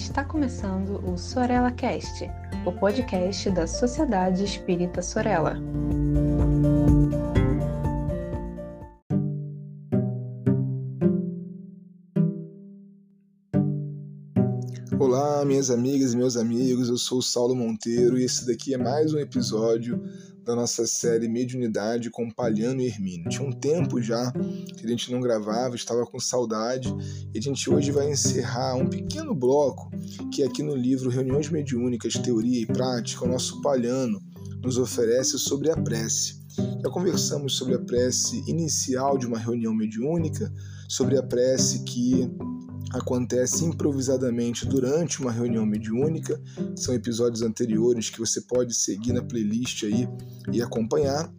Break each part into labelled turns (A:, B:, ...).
A: Está começando o Sorella Cast, o podcast da Sociedade Espírita Sorella.
B: Olá, minhas amigas e meus amigos, eu sou o Saulo Monteiro e esse daqui é mais um episódio da nossa série Mediunidade com Palhano e Hermínio. Tinha um tempo já que a gente não gravava, estava com saudade, e a gente hoje vai encerrar um pequeno bloco que aqui no livro Reuniões Mediúnicas, Teoria e Prática, o nosso Palhano nos oferece sobre a prece. Já conversamos sobre a prece inicial de uma reunião mediúnica, sobre a prece que acontece improvisadamente durante uma reunião mediúnica. São episódios anteriores que você pode seguir na playlist aí e acompanhar.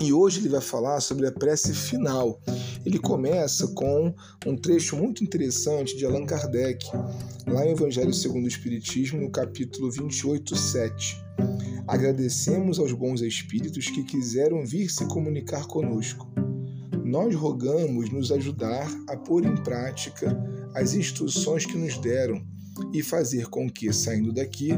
B: E hoje ele vai falar sobre a prece final. Ele começa com um trecho muito interessante de Allan Kardec, lá em Evangelho segundo o Espiritismo, no capítulo 28, 7. Agradecemos aos bons espíritos que quiseram vir se comunicar conosco. Nós rogamos nos ajudar a pôr em prática as instruções que nos deram e fazer com que, saindo daqui,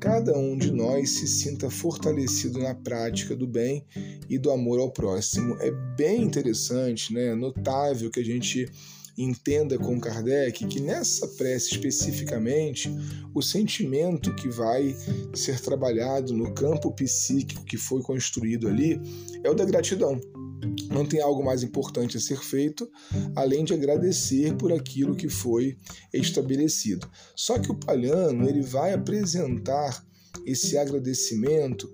B: cada um de nós se sinta fortalecido na prática do bem e do amor ao próximo. É bem interessante, né? notável que a gente entenda com Kardec que nessa prece especificamente, o sentimento que vai ser trabalhado no campo psíquico que foi construído ali é o da gratidão não tem algo mais importante a ser feito além de agradecer por aquilo que foi estabelecido. Só que o Palhano ele vai apresentar esse agradecimento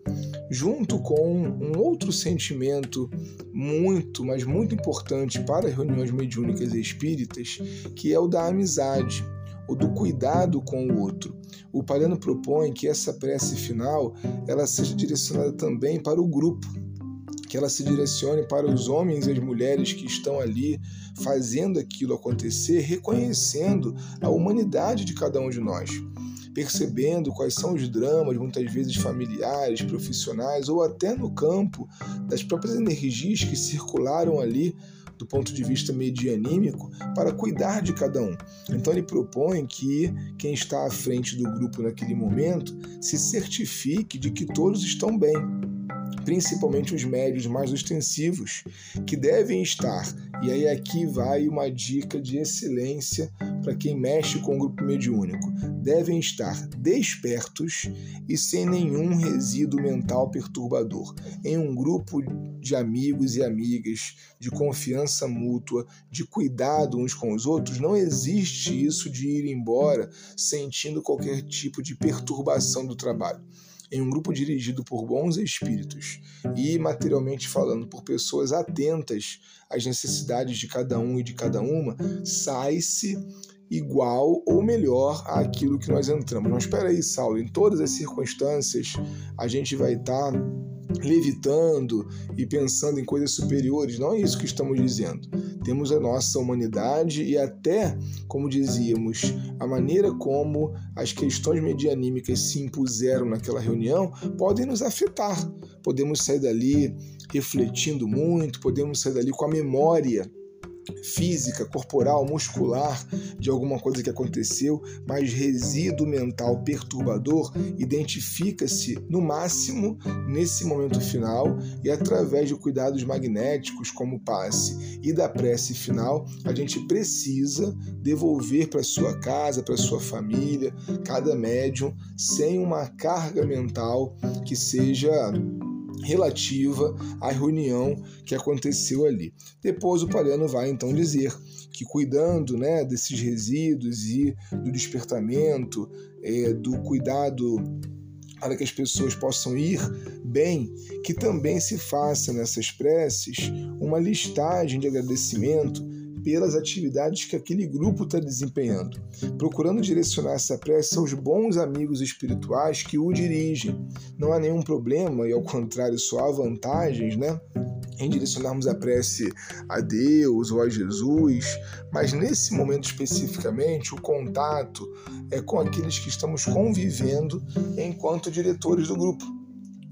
B: junto com um outro sentimento muito, mas muito importante para reuniões mediúnicas e espíritas, que é o da amizade, o do cuidado com o outro. O Palhano propõe que essa prece final ela seja direcionada também para o grupo, que ela se direcione para os homens e as mulheres que estão ali fazendo aquilo acontecer, reconhecendo a humanidade de cada um de nós, percebendo quais são os dramas, muitas vezes familiares, profissionais ou até no campo das próprias energias que circularam ali do ponto de vista medianímico para cuidar de cada um. Então ele propõe que quem está à frente do grupo naquele momento se certifique de que todos estão bem principalmente os médios mais ostensivos, que devem estar, e aí aqui vai uma dica de excelência para quem mexe com o grupo mediúnico, devem estar despertos e sem nenhum resíduo mental perturbador, em um grupo de amigos e amigas, de confiança mútua, de cuidado uns com os outros, não existe isso de ir embora sentindo qualquer tipo de perturbação do trabalho em um grupo dirigido por bons espíritos e, materialmente falando, por pessoas atentas às necessidades de cada um e de cada uma, sai-se igual ou melhor àquilo que nós entramos. Mas espera aí, Saulo, em todas as circunstâncias a gente vai estar tá levitando e pensando em coisas superiores. Não é isso que estamos dizendo. Temos a nossa humanidade e até, como dizíamos, a maneira como as questões medianímicas se impuseram naquela reunião podem nos afetar. Podemos sair dali refletindo muito, podemos sair dali com a memória física, corporal, muscular de alguma coisa que aconteceu, mas resíduo mental perturbador identifica-se no máximo nesse momento final e através de cuidados magnéticos como passe e da prece final, a gente precisa devolver para sua casa, para sua família, cada médium sem uma carga mental que seja relativa à reunião que aconteceu ali. Depois o Palhano vai então dizer que cuidando né, desses resíduos e do despertamento, é, do cuidado para que as pessoas possam ir bem, que também se faça nessas preces uma listagem de agradecimento pelas atividades que aquele grupo está desempenhando, procurando direcionar essa prece aos bons amigos espirituais que o dirigem. Não há nenhum problema, e ao contrário, só há vantagens, né? Em direcionarmos a prece a Deus ou a Jesus, mas nesse momento especificamente, o contato é com aqueles que estamos convivendo enquanto diretores do grupo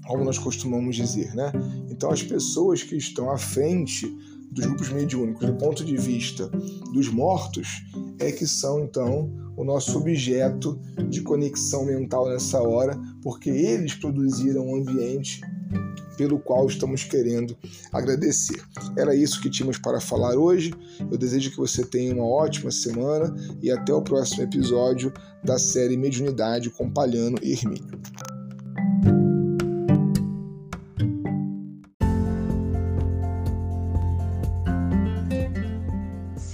B: como nós costumamos dizer, né? Então as pessoas que estão à frente dos grupos mediúnicos do ponto de vista dos mortos é que são então o nosso objeto de conexão mental nessa hora, porque eles produziram um ambiente pelo qual estamos querendo agradecer. Era isso que tínhamos para falar hoje. Eu desejo que você tenha uma ótima semana e até o próximo episódio da série Mediunidade com Palhano e Hermínio.